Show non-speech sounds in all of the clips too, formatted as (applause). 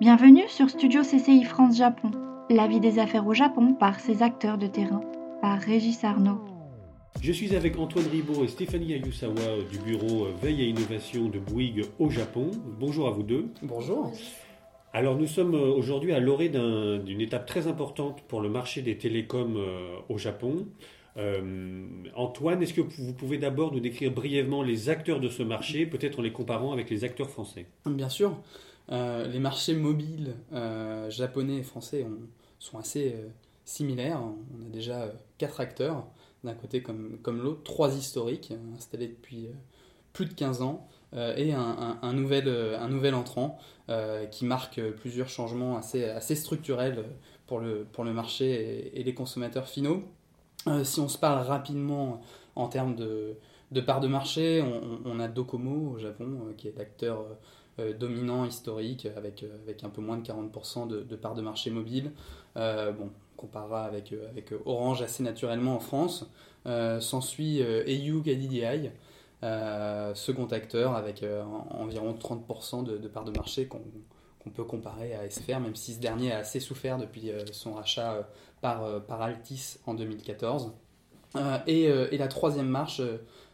Bienvenue sur Studio CCI France Japon, la vie des affaires au Japon par ses acteurs de terrain, par Régis Arnaud. Je suis avec Antoine Ribaud et Stéphanie Ayusawa du bureau Veille et Innovation de Bouygues au Japon. Bonjour à vous deux. Bonjour. Alors nous sommes aujourd'hui à l'orée d'une étape très importante pour le marché des télécoms euh, au Japon. Euh, Antoine, est-ce que vous pouvez d'abord nous décrire brièvement les acteurs de ce marché, peut-être en les comparant avec les acteurs français? Bien sûr. Euh, les marchés mobiles euh, japonais et français sont assez euh, similaires. On a déjà quatre acteurs, d'un côté comme, comme l'autre, trois historiques installés depuis plus de 15 ans. et un, nouvel, un nouvel entrant qui marque plusieurs changements assez, assez structurels pour le, pour le marché et, les consommateurs finaux. si on se parle rapidement en termes de, de part de marché, on, a Docomo au Japon, qui est l'acteur euh, dominant historique avec, euh, avec un peu moins de 40% de, part de marché mobile. Euh, on comparera avec, Orange assez naturellement en France. S'ensuit EU KDDI, second acteur avec environ 30% de, de, part de marché qu'on peut comparer à SFR, même si ce dernier a assez souffert depuis son rachat par, par Altis en 2014. et, et, la troisième marche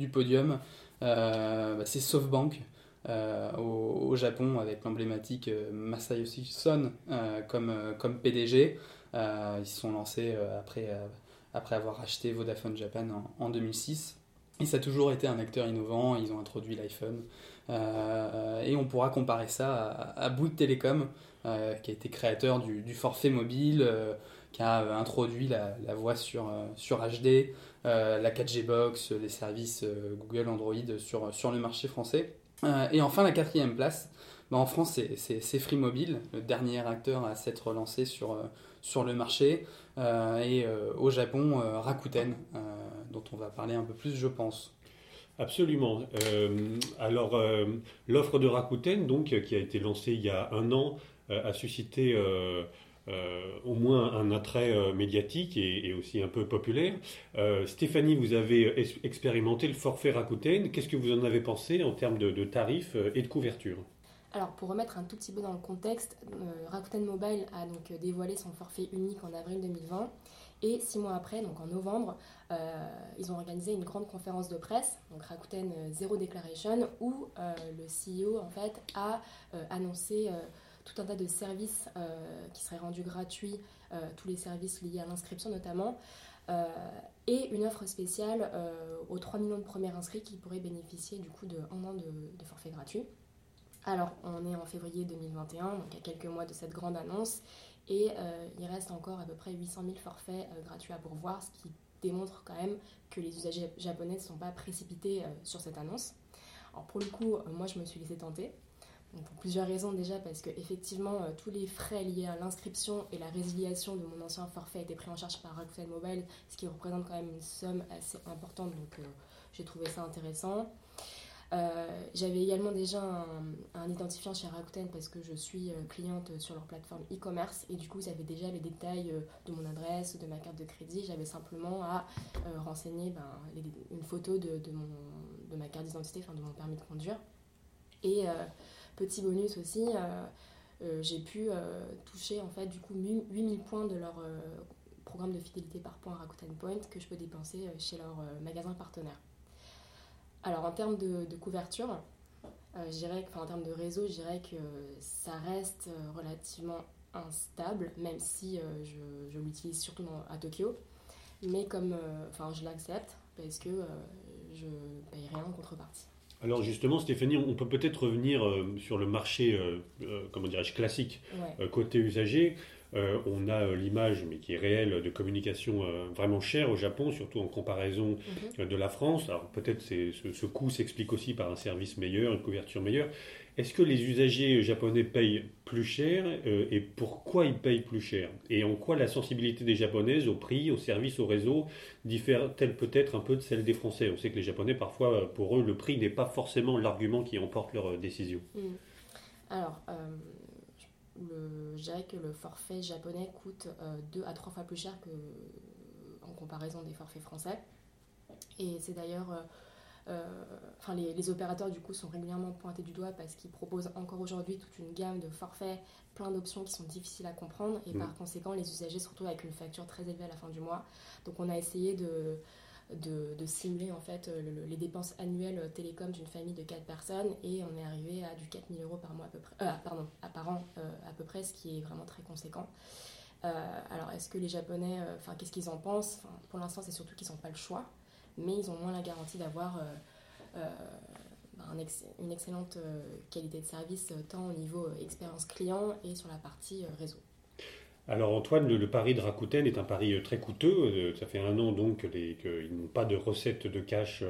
du podium, bah, c'est SoftBank, euh, au, Japon avec l'emblématique euh, Masayoshi Son euh, comme, PDG. ils se sont lancés après, avoir acheté Vodafone Japan en, 2006. Et ça a toujours été un acteur innovant, ils ont introduit l'iPhone. et on pourra comparer ça à, à Bouygues Telecom, qui a été créateur du, forfait mobile, qui a introduit la, voix sur, HD, la 4G Box, les services Google Android sur le marché français. Euh, et enfin, la quatrième place, bah, en France, c'est Free Mobile, le dernier acteur à s'être lancé sur, euh, sur le marché. Euh, et au Japon, Rakuten, dont on va parler un peu plus, je pense. Absolument. alors, l'offre de Rakuten, donc, qui a été lancée il y a un an, a suscité au moins un attrait euh, médiatique et, aussi un peu populaire. Euh, Stéphanie, vous avez expérimenté le forfait Rakuten. Qu'est-ce que vous en avez pensé en termes de, tarifs et de couverture? Alors, pour remettre un tout petit peu dans le contexte, Rakuten Mobile a donc dévoilé son forfait unique en avril 2020. Et six mois après, donc en novembre, ils ont organisé une grande conférence de presse, donc Rakuten Zero Declaration, où le CEO en fait a annoncé tout un tas de services euh, qui seraient rendus gratuits, euh, tous les services liés à l'inscription notamment, euh, et une offre spéciale aux 3 millions de premiers inscrits qui pourraient bénéficier du coup de un an de, forfait gratuit. Alors, on est en février 2021, donc à quelques mois de cette grande annonce, et il reste encore à peu près 800 000 forfaits gratuits à pourvoir, ce qui démontre quand même que les usagers japonais ne sont pas précipités sur cette annonce. Alors pour le coup, moi je me suis laissée tenter, pour plusieurs raisons déjà, parce que effectivement euh, tous les frais liés à l'inscription et la résiliation de mon ancien forfait étaient pris en charge par Rakuten Mobile, ce qui représente quand même une somme assez importante, donc euh, j'ai trouvé ça intéressant. Euh, j'avais également déjà un, identifiant chez Rakuten parce que je suis cliente sur leur plateforme e-commerce et du coup j'avais déjà les détails de mon adresse, de ma carte de crédit. J'avais simplement à renseigner ben, une photo de, de, mon, ma carte d'identité, enfin de mon permis de conduire. Et Petit bonus aussi, euh, euh, j'ai pu euh, toucher en fait du coup 8000 points de leur programme de fidélité par points Rakuten Point que je peux dépenser chez leur magasin partenaire. Alors en termes de, couverture, en termes de réseau, je dirais que ça reste relativement instable, même si je, l'utilise surtout à Tokyo. Mais comme, je l'accepte parce que je paye rien en contrepartie. Alors justement, Stéphanie, on peut peut-être revenir euh, sur le marché, euh, euh, comment dirais-je, classique, côté usager. on a l'image, mais qui est réelle, de communication vraiment chère au Japon, surtout en comparaison mhm. de la France. Alors peut-être ce, ce coût s'explique aussi par un service meilleur, une couverture meilleure. Est-ce que les usagers japonais payent plus cher euh, et pourquoi ils payent plus cher? Et en quoi la sensibilité des japonaises au prix, au service, au réseau diffère-t-elle peut-être un peu de celle des Français? On sait que les Japonais, parfois, pour eux, le prix n'est pas forcément l'argument qui emporte leur euh, décision. Hmm. Alors, euh, je dirais que le forfait japonais coûte deux à trois fois plus cher que, en comparaison des forfaits français. Et c'est d'ailleurs enfin les, opérateurs du coup sont régulièrement pointés du doigt parce qu'ils proposent encore aujourd'hui toute une gamme de forfaits, plein d'options qui sont difficiles à comprendre et mm. par conséquent les usagers se retrouvent avec une facture très élevée à la fin du mois. Donc on a essayé de, de, simuler en fait les dépenses annuelles télécom d'une famille de 4 personnes et on est arrivé à du 4000 euros par mois à peu près, euh, pardon, à par an à peu près, ce qui est vraiment très conséquent. alors est-ce que les Japonais, enfin qu'est-ce qu'ils en pensent? Pour l'instant c'est surtout qu'ils n'ont pas le choix, mais ils ont moins la garantie d'avoir euh, bah, une excellente euh, qualité de service euh, tant au niveau expérience client et sur la partie réseau. Alors Antoine, le, pari de Rakuten est un pari très coûteux. Ça fait un an donc qu'ils n'ont pas de recettes de cash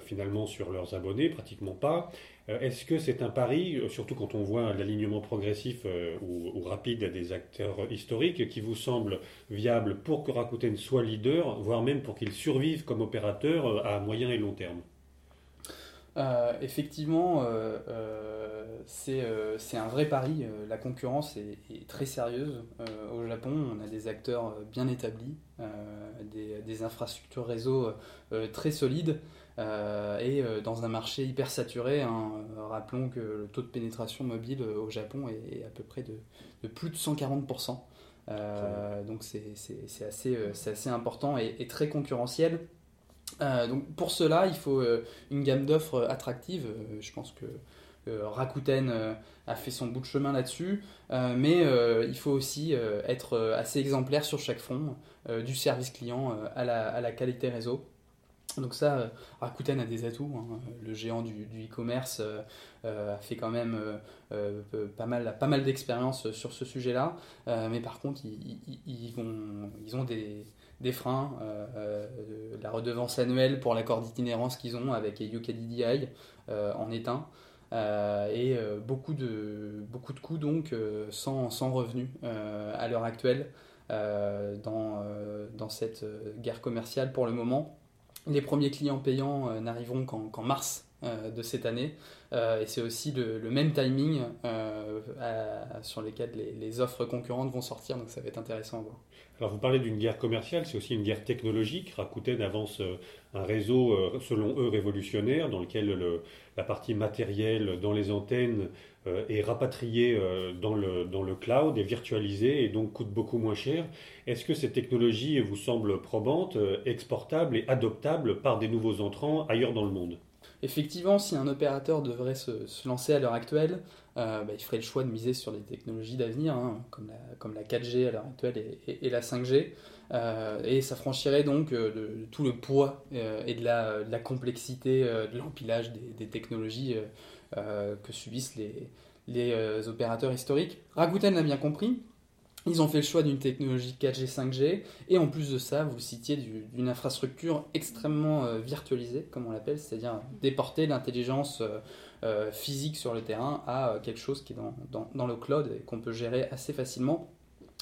finalement sur leurs abonnés, pratiquement pas. Est-ce que c'est un pari, surtout quand on voit l'alignement progressif ou, ou, rapide des acteurs historiques, qui vous semble viable pour que Rakuten soit leader, voire même pour qu'il survive comme opérateur à moyen et long terme? Euh, effectivement, euh, euh, c'est un vrai pari. La concurrence est, très sérieuse. au Japon, on a des acteurs bien établis, des, infrastructures réseau très solides. Et dans un marché hyper saturé, hein, rappelons que le taux de pénétration mobile au Japon est, à peu près de, plus de 140%. donc c'est assez, assez, important et très concurrentiel. Euh, donc pour cela, il faut euh, une gamme d'offres attractives. Euh, je pense que Rakuten a fait son bout de chemin là-dessus, mais il faut aussi être assez exemplaire sur chaque front, du service client à la, qualité réseau. Donc ça, Rakuten a des atouts. Hein. Le géant du e-commerce a fait quand même pas mal, pas mal d'expérience sur ce sujet-là. mais par contre, ils, ont des, freins, euh, euh, la redevance annuelle pour l'accord d'itinérance qu'ils ont avec UKDDI euh, en est un. et beaucoup, de, beaucoup de coûts donc sans, sans revenus à l'heure actuelle dans, dans cette guerre commerciale pour le moment. Les premiers clients payants n'arriveront qu'en mars de cette année. et c'est aussi le, même timing sur lequel les, offres concurrentes vont sortir, donc ça va être intéressant à voir. Alors vous parlez d'une guerre commerciale, c'est aussi une guerre technologique. Rakuten avance euh, un réseau, euh, selon eux, révolutionnaire, dans lequel la partie matérielle dans les antennes euh, est rapatriée dans le, dans le cloud, est virtualisée et donc coûte beaucoup moins cher. Est-ce que cette technologie vous semble probante, exportable et adoptable par des nouveaux entrants ailleurs dans le monde? Effectivement, si un opérateur devrait se, lancer à l'heure actuelle, euh, bah, il ferait le choix de miser sur les technologies d'avenir, hein, comme, la, comme, la, 4G à l'heure actuelle et, la 5G. Euh, et ça franchirait donc euh, de, tout le poids et de la, de la complexité de l'empilage des, technologies que subissent les, les opérateurs historiques. Rakuten l'a bien compris, ils ont fait le choix d'une technologie 4G, 5G, et en plus de ça, vous citiez d'une infrastructure extrêmement virtualisée, comme on l'appelle, c'est-à-dire déporter l'intelligence euh, physique sur le terrain à euh, quelque chose qui est dans, le cloud et qu'on peut gérer assez facilement.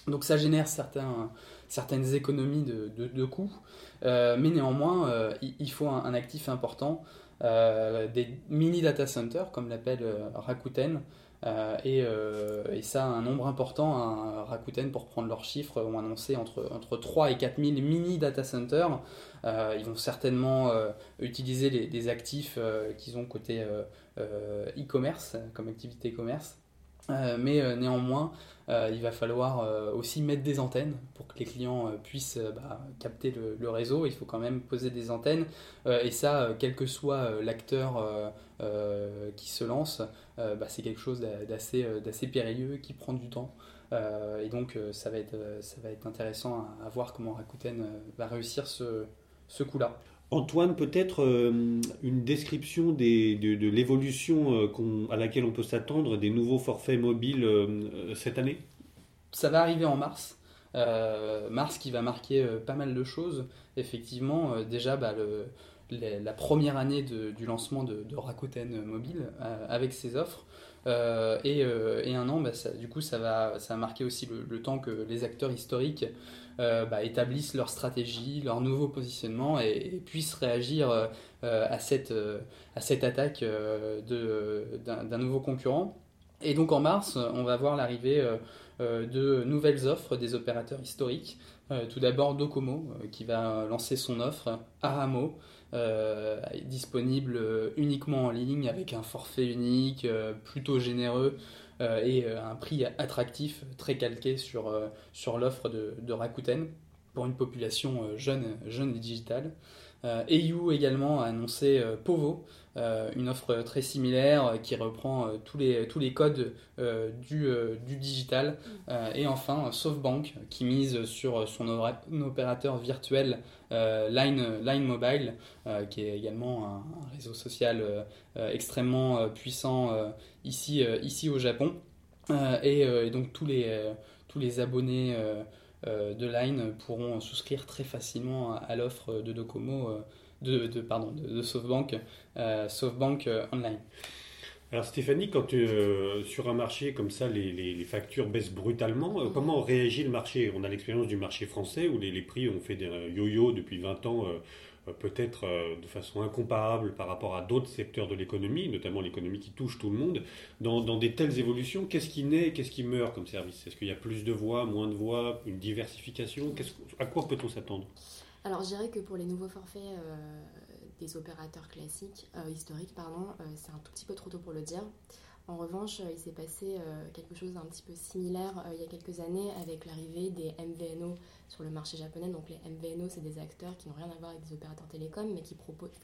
Donc ça génère certaines économies de, coûts, euh, mais néanmoins, il, faut un, actif important, des mini data centers, comme l'appelle Rakuten, et, et, ça, un nombre important, Rakuten, pour prendre leurs chiffres, ont annoncé entre, entre 3 et 4 000 mini data centers. ils vont certainement utiliser les, les actifs qu'ils ont côté euh, e-commerce, comme activité e-commerce. Euh, mais euh, néanmoins, il va falloir aussi mettre des antennes pour que les clients puissent bah, capter le, réseau. Il faut quand même poser des antennes. et ça, quel que soit l'acteur qui se lance, bah, c'est quelque chose d'assez périlleux qui prend du temps. et donc, ça, va être, intéressant à, voir comment Rakuten va réussir ce coup-là. Antoine, peut-être euh, une description de, l'évolution euh, à laquelle on peut s'attendre des nouveaux forfaits mobiles euh, cette année? Ça va arriver en mars. mars qui va marquer pas mal de choses. Effectivement, déjà bah, la première année du lancement de, Rakuten Mobile avec ses offres. Et, un an, bah, du coup, ça va, ça marquer aussi le temps que les acteurs historiques euh, bah, établissent leur stratégie, leur nouveau positionnement et, puissent réagir euh, à, cette, à cette attaque euh, d'un nouveau concurrent. Et donc en mars, on va voir l'arrivée de nouvelles offres des opérateurs historiques tout d'abord Docomo, qui va lancer son offre Ahamo, disponible uniquement en ligne avec un forfait unique, plutôt généreux et un prix attractif, très calqué sur, l'offre de, Rakuten pour une population jeune et digitale. Euh, EU également a annoncé euh, Povo, euh, une offre très similaire qui reprend tous, les, codes du, digital. et enfin, SoftBank qui mise sur son opérateur virtuel Line, Mobile, qui est également un, réseau social extrêmement puissant ici, au Japon. Et, donc tous les, abonnés euh, de Line pourront souscrire très facilement à, l'offre de Docomo, euh, de, de, pardon, de, SoftBank, euh, SoftBank Online. Alors Stéphanie, quand sur un marché comme ça, les, factures baissent brutalement, comment réagit le marché? On a l'expérience du marché français où les, les prix ont fait des yo-yo depuis 20 ans euh, peut-être euh, de façon incomparable par rapport à d'autres secteurs de l'économie, notamment l'économie qui touche tout le monde. Dans, des telles évolutions, qu'est-ce qui naît, qu'est-ce qui meurt comme service? Est-ce qu'il y a plus de voix, moins de voix, une diversification? À quoi peut-on s'attendre? Alors je dirais que pour les nouveaux forfaits euh, des opérateurs classiques, historiques, pardon, c'est un tout petit peu trop tôt pour le dire. En revanche, il s'est passé quelque chose d'un petit peu similaire il y a quelques années avec l'arrivée des MVNO sur le marché japonais. Donc les MVNO, c'est des acteurs qui n'ont rien à voir avec des opérateurs télécoms, mais qui,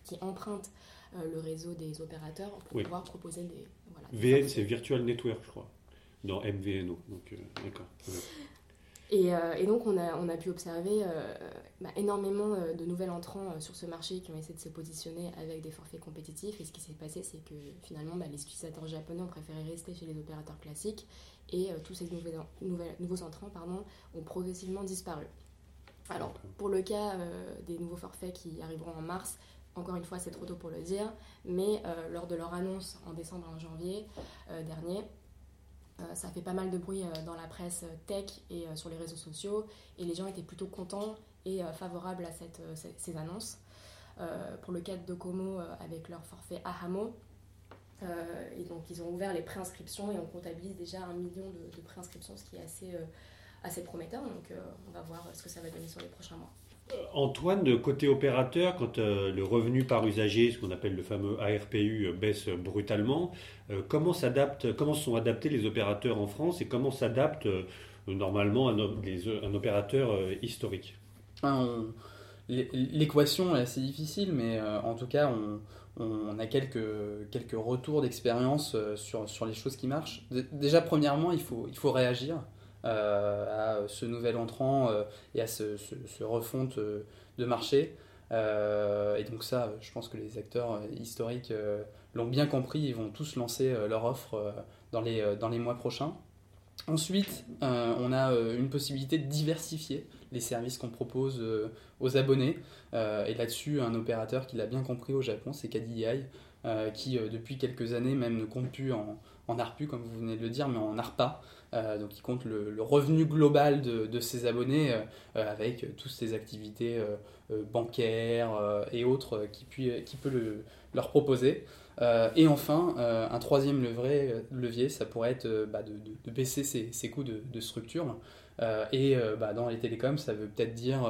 qui empruntent euh, le réseau des opérateurs pour pouvoir proposer des... Voilà, VN, c'est Virtual Network, je crois, dans MVNO. Donc, euh, d'accord. (laughs) Et, euh, et, donc on a, on a pu observer bah, énormément de nouvelles entrants sur ce marché qui ont essayé de se positionner avec des forfaits compétitifs. Et ce qui s'est passé, c'est que finalement bah, les utilisateurs japonais ont préféré rester chez les opérateurs classiques et tous ces nouveaux entrants pardon, ont progressivement disparu. Alors, pour le cas euh, des nouveaux forfaits qui arriveront en mars, encore une fois, c'est trop tôt pour le dire, mais euh, lors de leur annonce en décembre et en janvier euh, dernier, ça fait pas mal de bruit dans la presse tech et sur les réseaux sociaux, et les gens étaient plutôt contents et favorables à ces annonces. pour le cas de Docomo, avec leur forfait Ahamo, et donc ils ont ouvert les préinscriptions et on comptabilise déjà un million de, de préinscriptions, ce qui est assez assez prometteur. Donc euh, on va voir ce que ça va donner sur les prochains mois. Euh, Antoine, côté opérateur, quand euh, le revenu par usager, ce qu'on appelle le fameux ARPU, baisse brutalement, comment, comment sont adaptés les opérateurs en France et comment s'adapte normalement un, un, opérateur historique? L'équation est assez difficile, mais en tout cas, on, on, a quelques, quelques retours d'expérience sur, sur les choses qui marchent. Déjà, premièrement, il faut, il faut réagir. Euh, à ce nouvel entrant euh, et à ce, ce, refonte euh, de marché. et donc ça, je pense que les acteurs historiques l'ont bien compris, ils vont tous lancer leur offre dans, les, mois prochains. Ensuite, on a une possibilité de diversifier les services qu'on propose aux abonnés. et là-dessus, un opérateur qui l'a bien compris au Japon, c'est KDDI, qui depuis quelques années même ne compte plus en, en ARPU, comme vous venez de le dire, mais en ARPA. Euh, donc il compte le, revenu global de, ses abonnés euh, euh, avec toutes ces activités bancaires et autres qui, qui peut leur proposer. et enfin, un troisième levier, ça pourrait être bah, de, baisser ses, coûts de, structure. Euh, et euh, bah, dans les télécoms, ça veut peut-être dire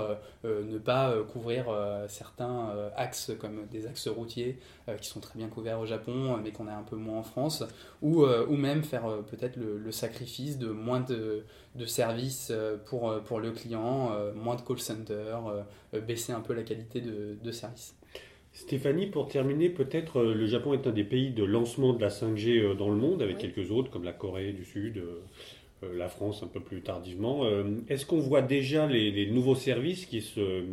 euh, ne pas couvrir certains axes comme des axes routiers qui sont très bien couverts au Japon, mais qu'on a un peu moins en France, ou, ou même faire peut-être le, sacrifice de moins de, de services pour, pour le client, moins de call center, baisser un peu la qualité de, de service. Stéphanie, pour terminer, peut-être le Japon est un des pays de lancement de la 5G dans le monde, avec quelques autres comme la Corée du Sud, la France un peu plus tardivement. Euh, est-ce qu'on voit déjà les, nouveaux services qui,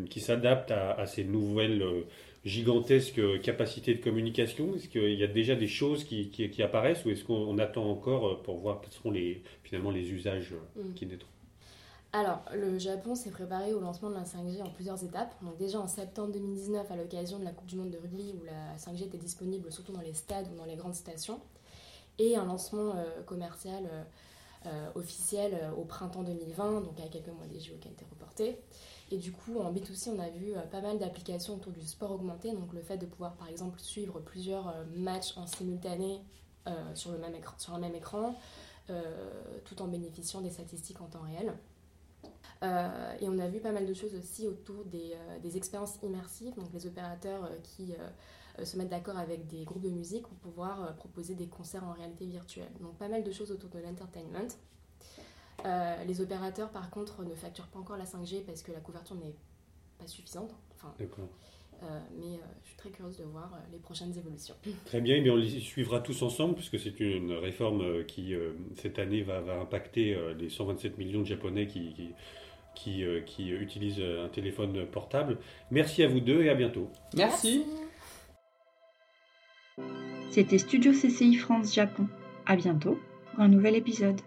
qui s'adaptent à, ces nouvelles euh, gigantesques capacités de communication? Est-ce qu'il y a déjà des choses qui, apparaissent ou est-ce qu'on attend encore pour voir quels seront les, finalement les usages mm. qui naîtront? Alors, le Japon s'est préparé au lancement de la 5G en plusieurs étapes. Donc déjà en septembre 2019, à l'occasion de la Coupe du Monde de rugby, où la 5G était disponible surtout dans les stades ou dans les grandes stations, et un lancement commercial euh, officielle euh, au printemps 2020, donc à quelques mois des JO qui a été reporté. Et du coup, en B2C, on a vu euh, pas mal d'applications autour du sport augmenté, donc le fait de pouvoir par exemple suivre plusieurs matchs en simultané sur, le même écran, sur un même écran, tout en bénéficiant des statistiques en temps réel. et on a vu pas mal de choses aussi autour des, des expériences immersives, donc les opérateurs qui se mettent d'accord avec des groupes de musique pour pouvoir proposer des concerts en réalité virtuelle. Donc pas mal de choses autour de l'entertainment. les opérateurs, par contre, ne facturent pas encore la 5G parce que la couverture n'est pas suffisante. Enfin, D'accord. Euh, mais euh, je suis très curieuse de voir euh, les prochaines évolutions. (laughs) Très bien, mais on les suivra tous ensemble puisque c'est une réforme qui, cette année, va, va impacter les 127 millions de Japonais qui, qui, qui, utilisent un téléphone portable. Merci à vous deux et à bientôt. Merci. C'était Studio CCI France Japon. À bientôt pour un nouvel épisode.